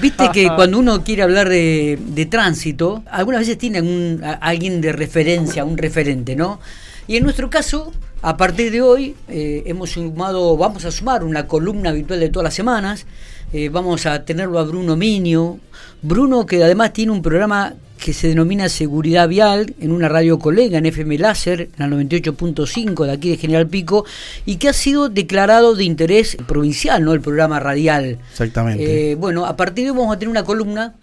Viste que cuando uno quiere hablar de, tránsito, algunas veces tiene un, alguien de referencia, un referente, ¿no? Y en nuestro caso, a partir de hoy, eh, hemos sumado, vamos a sumar una columna habitual de todas las semanas. Eh, vamos a tenerlo a Bruno Minio. Bruno, que además tiene un programa que se denomina Seguridad Vial en una radio colega en FM Láser, en la 98.5 de aquí de General Pico, y que ha sido declarado de interés provincial, ¿no? El programa radial. Exactamente. Eh, bueno, a partir de hoy vamos a tener una columna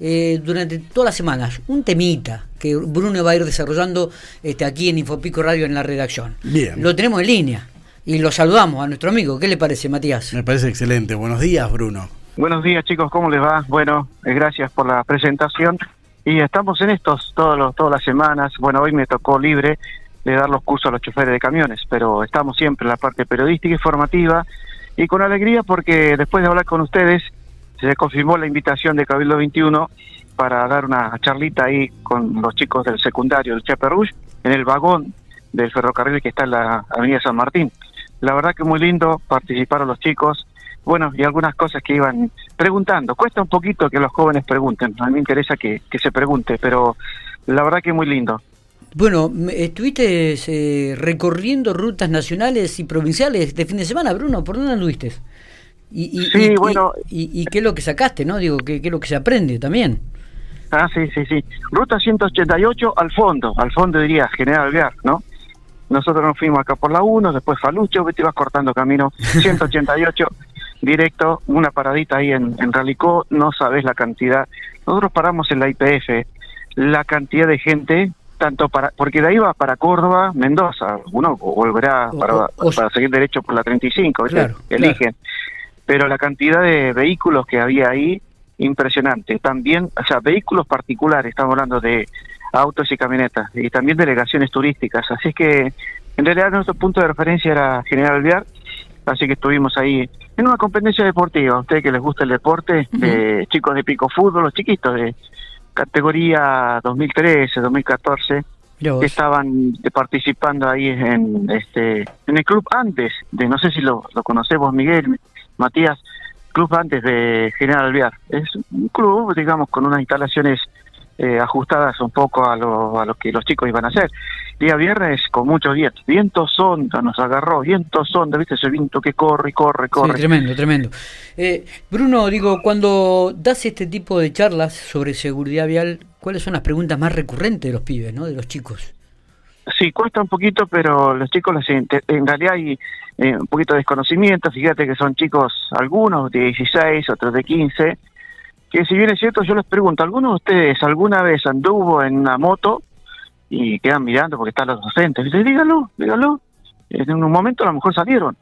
eh, durante todas las semanas, un temita que Bruno va a ir desarrollando este, aquí en Infopico Radio en la redacción. Bien. Lo tenemos en línea y lo saludamos a nuestro amigo. ¿Qué le parece, Matías? Me parece excelente. Buenos días, Bruno. Buenos días, chicos. ¿Cómo les va? Bueno, eh, gracias por la presentación. Y estamos en estos todos los, todas las semanas. Bueno, hoy me tocó libre de dar los cursos a los choferes de camiones, pero estamos siempre en la parte periodística y formativa y con alegría porque después de hablar con ustedes se confirmó la invitación de Cabildo 21 para dar una charlita ahí con los chicos del secundario del Chaperrouge en el vagón del ferrocarril que está en la Avenida San Martín. La verdad que muy lindo participaron los chicos, bueno, y algunas cosas que iban preguntando. Cuesta un poquito que los jóvenes pregunten, a mí me interesa que, se pregunte, pero la verdad que muy lindo. Bueno, estuviste eh, recorriendo rutas nacionales y provinciales de fin de semana, Bruno, ¿por dónde anduviste? Y, sí, bueno. Y, qué es lo que sacaste, no? Digo, ¿qué, qué es lo que se aprende también? Ah, sí, sí, sí. Ruta 188 al fondo, al fondo diría General Alvear, ¿no? Nosotros nos fuimos acá por la 1, después Falucho, te ibas cortando camino 188 directo, una paradita ahí en, en Ralicó, no sabes la cantidad. Nosotros paramos en la IPF, la cantidad de gente, tanto para, porque de ahí va para Córdoba, Mendoza, uno volverá para, para seguir derecho por la 35, claro, eligen pero la cantidad de vehículos que había ahí, impresionante. También, o sea, vehículos particulares, estamos hablando de autos y camionetas, y también delegaciones turísticas. Así que, en realidad, nuestro punto de referencia era General Alvear, así que estuvimos ahí en una competencia deportiva. A ustedes que les gusta el deporte, de chicos de pico fútbol, los chiquitos de categoría 2013, 2014 que estaban participando ahí en este en el club antes de no sé si lo, lo conocemos Miguel Matías, club antes de General Alvear. Es un club, digamos, con unas instalaciones eh, ajustadas un poco a lo, a lo que los chicos iban a hacer. Día viernes con muchos vientos, viento sonda nos agarró, viento sonda, viste ese viento que corre, corre, corre. Sí, tremendo, tremendo. Eh, Bruno, digo, cuando das este tipo de charlas sobre seguridad vial, ¿cuáles son las preguntas más recurrentes de los pibes, no, de los chicos? Sí, cuesta un poquito, pero los chicos en realidad hay eh, un poquito de desconocimiento. Fíjate que son chicos, algunos de 16, otros de 15, que si bien es cierto, yo les pregunto, ¿alguno de ustedes alguna vez anduvo en una moto y quedan mirando porque están los docentes? Dice, dígalo, dígalo. En un momento a lo mejor salieron.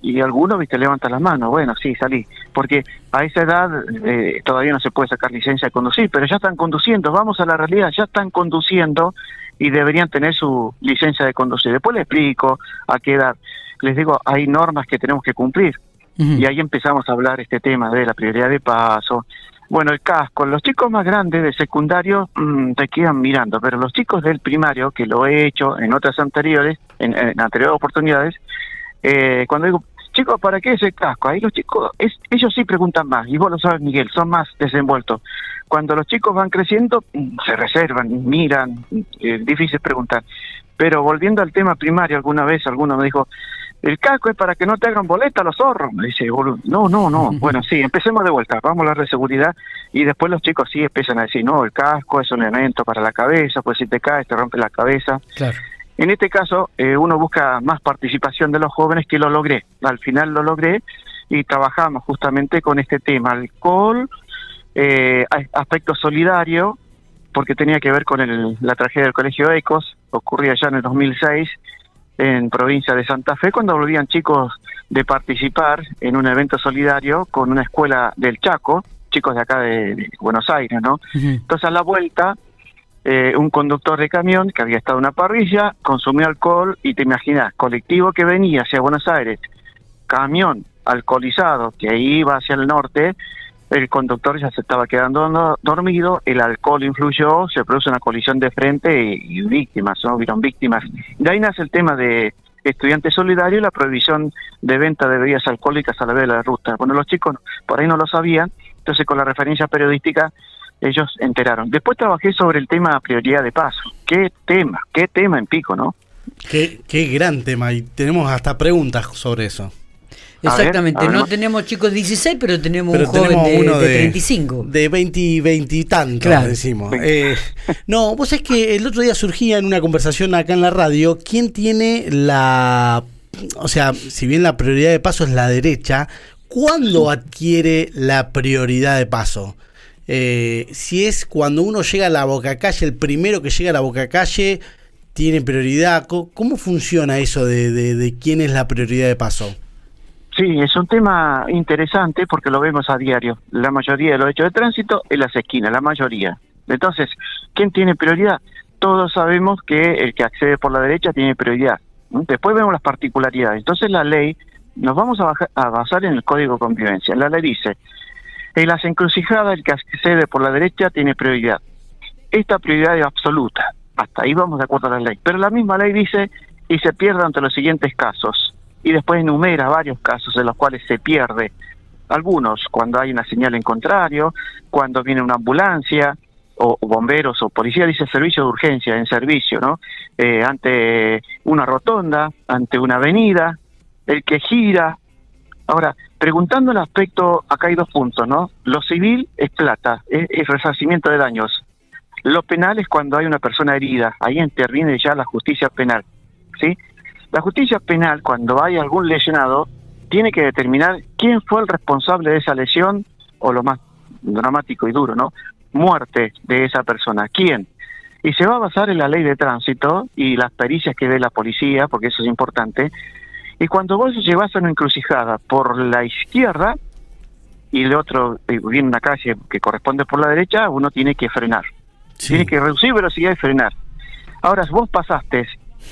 Y algunos, viste, levantan las manos. Bueno, sí, salí. Porque a esa edad eh, todavía no se puede sacar licencia de conducir, pero ya están conduciendo. Vamos a la realidad, ya están conduciendo y deberían tener su licencia de conducir. Después les explico a qué edad. Les digo, hay normas que tenemos que cumplir. Y ahí empezamos a hablar este tema de la prioridad de paso. Bueno, el casco, los chicos más grandes de secundario mm, te quedan mirando, pero los chicos del primario, que lo he hecho en otras anteriores, en, anteriores oportunidades, eh, cuando digo, chicos, ¿para qué ese casco? Ahí los chicos, es, ellos sí preguntan más, y vos lo sabes, Miguel, son más desenvueltos. Cuando los chicos van creciendo, mm, se reservan, miran, es difícil preguntar. Pero volviendo al tema primario, alguna vez alguno me dijo, el casco es para que no te hagan boleta los zorros. Me dice, no, no, no. Bueno, sí, empecemos de vuelta, vamos a hablar de seguridad y después los chicos sí empiezan a decir, no, el casco es un elemento para la cabeza, pues si te caes te rompe la cabeza. Claro. En este caso, eh, uno busca más participación de los jóvenes que lo logré. Al final lo logré y trabajamos justamente con este tema, alcohol, eh, aspecto solidario, porque tenía que ver con el, la tragedia del Colegio Ecos, ocurría ya en el 2006 en provincia de Santa Fe, cuando volvían chicos de participar en un evento solidario con una escuela del Chaco, chicos de acá de, Buenos Aires, ¿no? Entonces a la vuelta, eh, un conductor de camión que había estado en una parrilla, consumió alcohol y te imaginas, colectivo que venía hacia Buenos Aires, camión alcoholizado que iba hacia el norte, el conductor ya se estaba quedando dormido, el alcohol influyó, se produce una colisión de frente y, víctimas, ¿no? Vieron víctimas. De ahí nace el tema de estudiante solidario y la prohibición de venta de bebidas alcohólicas a la vez de la ruta. Bueno, los chicos por ahí no lo sabían, Entonces, con la referencia periodística, ellos enteraron. Después trabajé sobre el tema prioridad de paso. ¿Qué tema? ¿Qué tema en pico, no? Qué, qué gran tema y tenemos hasta preguntas sobre eso. Exactamente, no tenemos chicos de 16, pero tenemos un joven de, uno de, 35. De 20, 20 y tantos, decimos. Eh, no, vos es que el otro día surgía en una conversación acá en la radio, ¿quién tiene la... O sea, si bien la prioridad de paso es la derecha, ¿cuándo adquiere la prioridad de paso? Eh, si es cuando uno llega a la boca calle, el primero que llega a la boca calle tiene prioridad. ¿Cómo funciona eso de, de quién es la prioridad de paso? Sí, es un tema interesante porque lo vemos a diario. La mayoría de los hechos de tránsito en las esquinas, la mayoría. Entonces, ¿quién tiene prioridad? Todos sabemos que el que accede por la derecha tiene prioridad. Después vemos las particularidades. Entonces la ley, nos vamos a, a basar en el Código de Convivencia. La ley dice, en las encrucijadas el que accede por la derecha tiene prioridad. Esta prioridad es absoluta. Hasta ahí vamos de acuerdo a la ley. Pero la misma ley dice, y se pierde ante los siguientes casos y después enumera varios casos en los cuales se pierde. Algunos cuando hay una señal en contrario, cuando viene una ambulancia, o, bomberos o policía dice servicio de urgencia en servicio, ¿no? Eh, ante una rotonda, ante una avenida, el que gira. Ahora, preguntando el aspecto, acá hay dos puntos, ¿no? Lo civil es plata, es, es resarcimiento de daños. Lo penal es cuando hay una persona herida, ahí interviene ya la justicia penal, ¿sí? La justicia penal, cuando hay algún lesionado, tiene que determinar quién fue el responsable de esa lesión, o lo más dramático y duro, ¿no? Muerte de esa persona. ¿Quién? Y se va a basar en la ley de tránsito y las pericias que ve la policía, porque eso es importante. Y cuando vos llevas a una encrucijada por la izquierda y el otro viene una calle que corresponde por la derecha, uno tiene que frenar. Tiene que reducir velocidad y frenar. Ahora, vos pasaste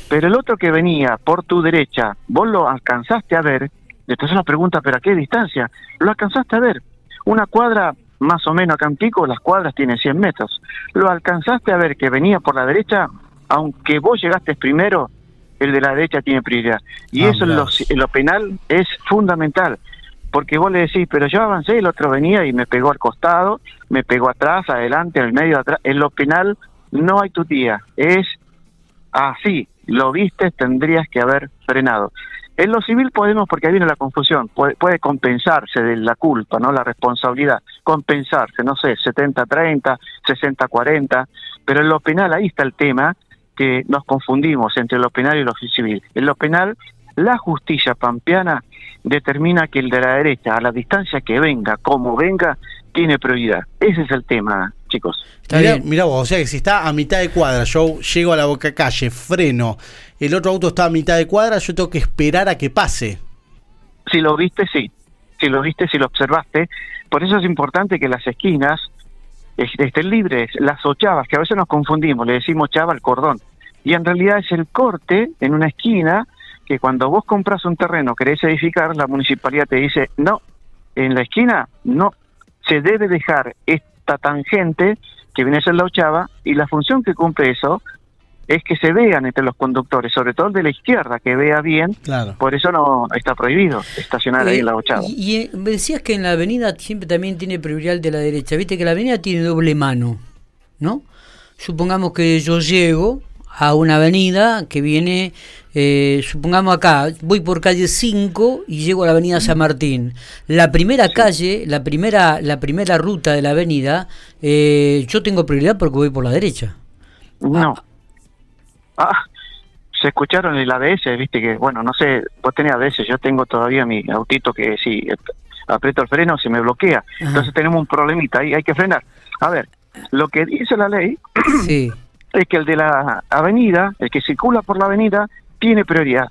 pero el otro que venía por tu derecha, vos lo alcanzaste a ver, entonces la pregunta, ¿pero a qué distancia? Lo alcanzaste a ver. Una cuadra más o menos acá en Pico, las cuadras tienen 100 metros. Lo alcanzaste a ver que venía por la derecha, aunque vos llegaste primero, el de la derecha tiene prioridad. Y eso en lo, en lo penal es fundamental porque vos le decís, pero yo avancé, el otro venía y me pegó al costado, me pegó atrás, adelante, en el medio, atrás. En lo penal no hay tu tía, es así, lo viste, tendrías que haber frenado. En lo civil podemos, porque ahí viene la confusión, puede, compensarse de la culpa, ¿no? La responsabilidad, compensarse, no sé, 70-30, 60-40, pero en lo penal ahí está el tema que nos confundimos entre lo penal y lo civil. En lo penal, la justicia pampeana determina que el de la derecha, a la distancia que venga, como venga, tiene prioridad. Ese es el tema, chicos. Mira vos, o sea que si está a mitad de cuadra, yo llego a la boca calle, freno, el otro auto está a mitad de cuadra, yo tengo que esperar a que pase. Si lo viste, sí. Si lo viste, si lo observaste. Por eso es importante que las esquinas estén libres, las ochavas, que a veces nos confundimos, le decimos chava al cordón. Y en realidad es el corte en una esquina que cuando vos compras un terreno, querés edificar, la municipalidad te dice, no, en la esquina no, se debe dejar esta tangente que viene a ser la ochava y la función que cumple eso es que se vean entre los conductores, sobre todo el de la izquierda, que vea bien. Claro. Por eso no está prohibido estacionar ahí en la ochava. Y, eh, me decías que en la avenida siempre también tiene prioridad de la derecha. Viste que la avenida tiene doble mano, ¿no? Supongamos que yo llego a una avenida que viene, eh, supongamos acá, voy por calle 5 y llego a la avenida San Martín. La primera calle, la primera, la primera ruta de la avenida, eh, yo tengo prioridad porque voy por la derecha. No. Ah. ah, se escucharon el ABS, viste que, bueno, no sé, vos tenés ABS, yo tengo todavía mi autito que si aprieto el freno se me bloquea. Entonces tenemos un problemita ahí, hay que frenar. A ver, lo que dice la ley sí es que el de la avenida, el que circula por la avenida, tiene prioridad.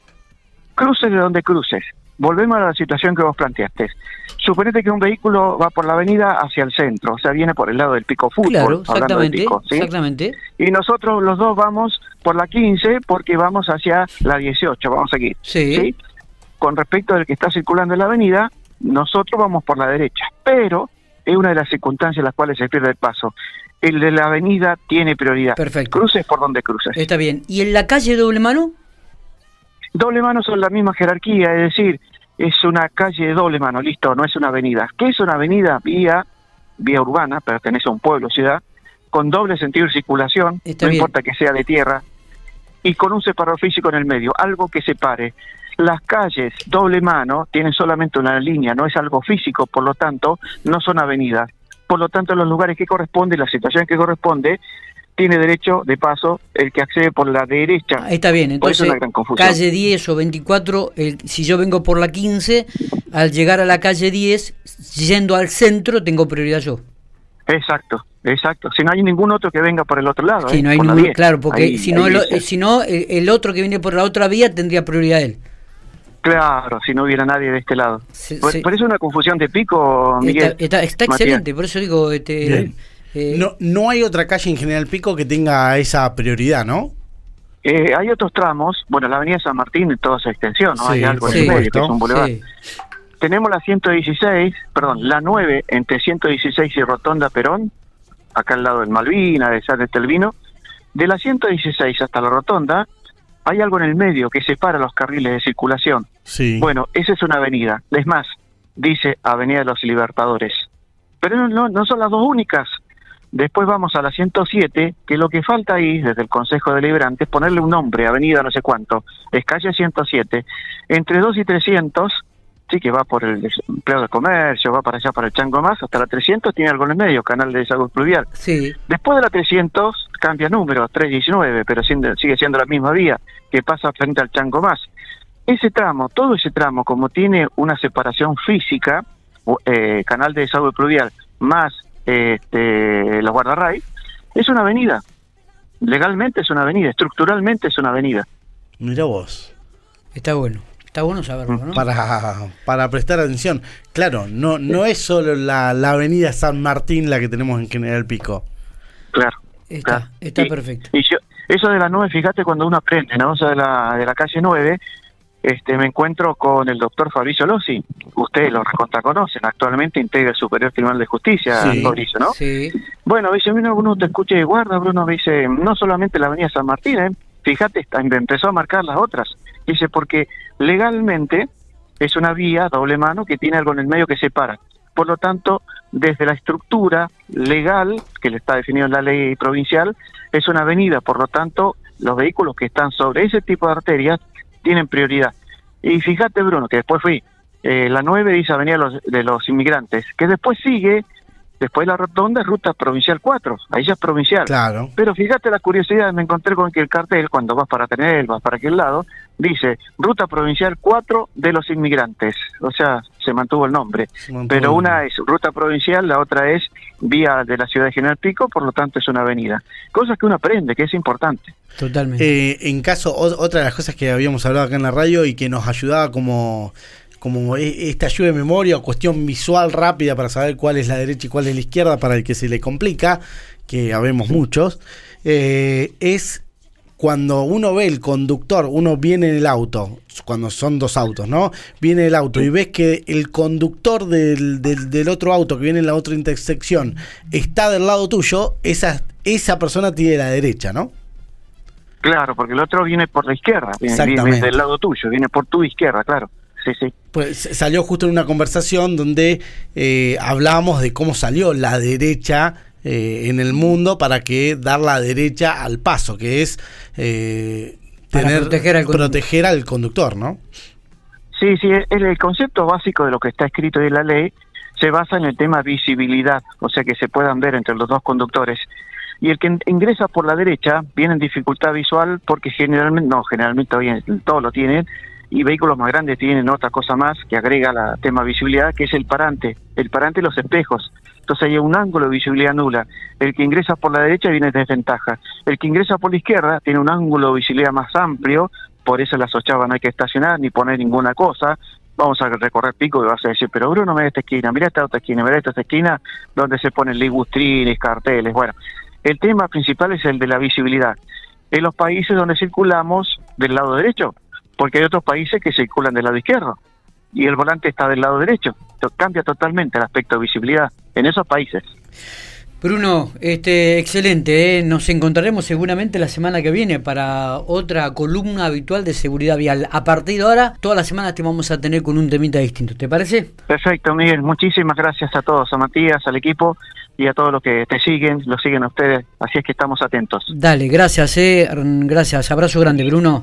Cruces de donde cruces. Volvemos a la situación que vos planteaste. Suponete que un vehículo va por la avenida hacia el centro, o sea, viene por el lado del pico fútbol. Claro, exactamente, exactamente. Y nosotros los dos vamos por la 15 porque vamos hacia la 18, vamos aquí. Sí. ¿sí? Con respecto al que está circulando en la avenida, nosotros vamos por la derecha, pero es una de las circunstancias en las cuales se pierde el paso el de la avenida tiene prioridad. Perfecto. Cruces por donde cruces. Está bien. ¿Y en la calle doble mano? Doble mano son la misma jerarquía, es decir, es una calle de doble mano, listo, no es una avenida. ¿Qué es una avenida? Vía vía urbana, pertenece a un pueblo, ciudad, con doble sentido de circulación, no importa que sea de tierra, y con un separador físico en el medio, algo que separe. Las calles doble mano tienen solamente una línea, no es algo físico, por lo tanto, no son avenidas. Por lo tanto, en los lugares que corresponde, la situación que corresponde, tiene derecho de paso el que accede por la derecha. está bien, entonces calle 10 o 24, si yo vengo por la 15, al llegar a la calle 10, yendo al centro, tengo prioridad yo. Exacto, exacto. Si no hay ningún otro que venga por el otro lado. ¿eh? no hay claro, porque si, no, el, si no, el, otro que viene por la otra vía tendría prioridad él. Claro, si no hubiera nadie de este lado. por, eso es una confusión de pico, Miguel. Está, excelente, por eso digo... Este, eh, no, no hay otra calle en General Pico que tenga esa prioridad, ¿no? Eh, hay otros tramos, bueno, la avenida San Martín en toda su extensión, ¿no? hay algo en el medio, que es un boulevard tenemos la 116, perdón, la 9 entre 116 y Rotonda Perón, acá al lado del Malvina, de San Estelvino. De la 116 hasta la Rotonda hay algo en el medio que separa los carriles de circulación. Sí. Bueno, esa es una avenida. Es más, dice Avenida de los Libertadores. Pero no, no son las dos únicas. Después vamos a la 107, que lo que falta ahí, desde el Consejo Deliberante, es ponerle un nombre, avenida no sé cuánto, es calle 107. Entre 2 y 300 sí, que va por el empleo de comercio, va para allá para el Chango Más, hasta la 300 tiene algo en el medio, canal de desagüe pluvial. Sí. Después de la 300 cambia número, 319, pero sigue siendo la misma vía que pasa frente al Chango Más. Ese tramo, todo ese tramo, como tiene una separación física, eh, canal de desagüe pluvial más este, los guardarray, es una avenida. Legalmente es una avenida, estructuralmente es una avenida. Mira vos. Está bueno. Está bueno saberlo, ¿no? Para, para prestar atención. Claro, no, no es solo la, avenida San Martín la que tenemos en General Pico. Claro. Está, está perfecto. Y yo, eso de la 9, fíjate cuando uno aprende, ¿no? O sea, de la, de la calle 9, este, me encuentro con el doctor Fabricio Lossi. Ustedes lo conocen, actualmente integra el Superior Tribunal de Justicia, Fabricio, ¿no? Sí. Bueno, dice, mira, uno te escucha y guarda, Bruno, dice, no solamente la avenida San Martín, ¿eh? fíjate, empezó a marcar las otras. Dice, porque legalmente es una vía doble mano que tiene algo en el medio que separa. Por lo tanto, desde la estructura legal, que le está definido en la ley provincial, es una avenida. Por lo tanto, los vehículos que están sobre ese tipo de arterias tienen prioridad. Y fíjate, Bruno, que después fui, eh, la 9 dice Avenida de los, de los Inmigrantes, que después sigue Después la rotonda es ruta provincial 4, ahí ya es provincial. Claro. Pero fíjate la curiosidad, me encontré con que el cartel, cuando vas para tener, vas para aquel lado, dice ruta provincial 4 de los inmigrantes. O sea, se mantuvo el nombre. Pero una es ruta provincial, la otra es vía de la ciudad de General Pico, por lo tanto es una avenida. Cosas que uno aprende, que es importante. Totalmente. Eh, en caso, otra de las cosas que habíamos hablado acá en la radio y que nos ayudaba como como e, esta ayuda de memoria o cuestión visual rápida para saber cuál es la derecha y cuál es la izquierda para el que se le complica, que habemos muchos, eh, es cuando uno ve el conductor, uno viene en el auto, cuando son dos autos, ¿no? Viene el auto y ves que el conductor del, del, otro auto que viene en la otra intersección está del lado tuyo, esa, esa persona tiene la derecha, ¿no? Claro, porque el otro viene por la izquierda, viene del lado tuyo, viene por tu izquierda, claro sí, sí. Pues salió justo en una conversación donde eh, hablábamos de cómo salió la derecha eh, en el mundo para que dar la derecha al paso, que es eh, tener, proteger al, proteger al conductor, ¿no? Sí, sí, el, el concepto básico de lo que está escrito en la ley se basa en el tema visibilidad, o sea que se puedan ver entre los dos conductores. Y el que ingresa por la derecha viene en dificultad visual porque generalmente, no, generalmente hoy todos lo tienen, y vehículos más grandes tienen otra cosa más que agrega la tema visibilidad, que es el parante, el parante y los espejos. Entonces hay un ángulo de visibilidad nula. El que ingresa por la derecha viene de desventaja. El que ingresa por la izquierda tiene un ángulo de visibilidad más amplio, por eso las ochavas no hay que estacionar ni poner ninguna cosa. Vamos a recorrer pico y vas a decir, pero Bruno, mira esta esquina, mira esta otra esquina, mira esta esquina donde se ponen ligustrines, carteles. Bueno, el tema principal es el de la visibilidad. En los países donde circulamos del lado derecho, porque hay otros países que circulan del lado izquierdo y el volante está del lado derecho. Entonces, cambia totalmente el aspecto de visibilidad en esos países. Bruno, este, excelente. ¿eh? Nos encontraremos seguramente la semana que viene para otra columna habitual de seguridad vial. A partir de ahora, todas las semanas te vamos a tener con un temita distinto. ¿Te parece? Perfecto, Miguel. Muchísimas gracias a todos, a Matías, al equipo y a todos los que te siguen, los siguen a ustedes. Así es que estamos atentos. Dale, gracias, eh. gracias. Abrazo grande, Bruno.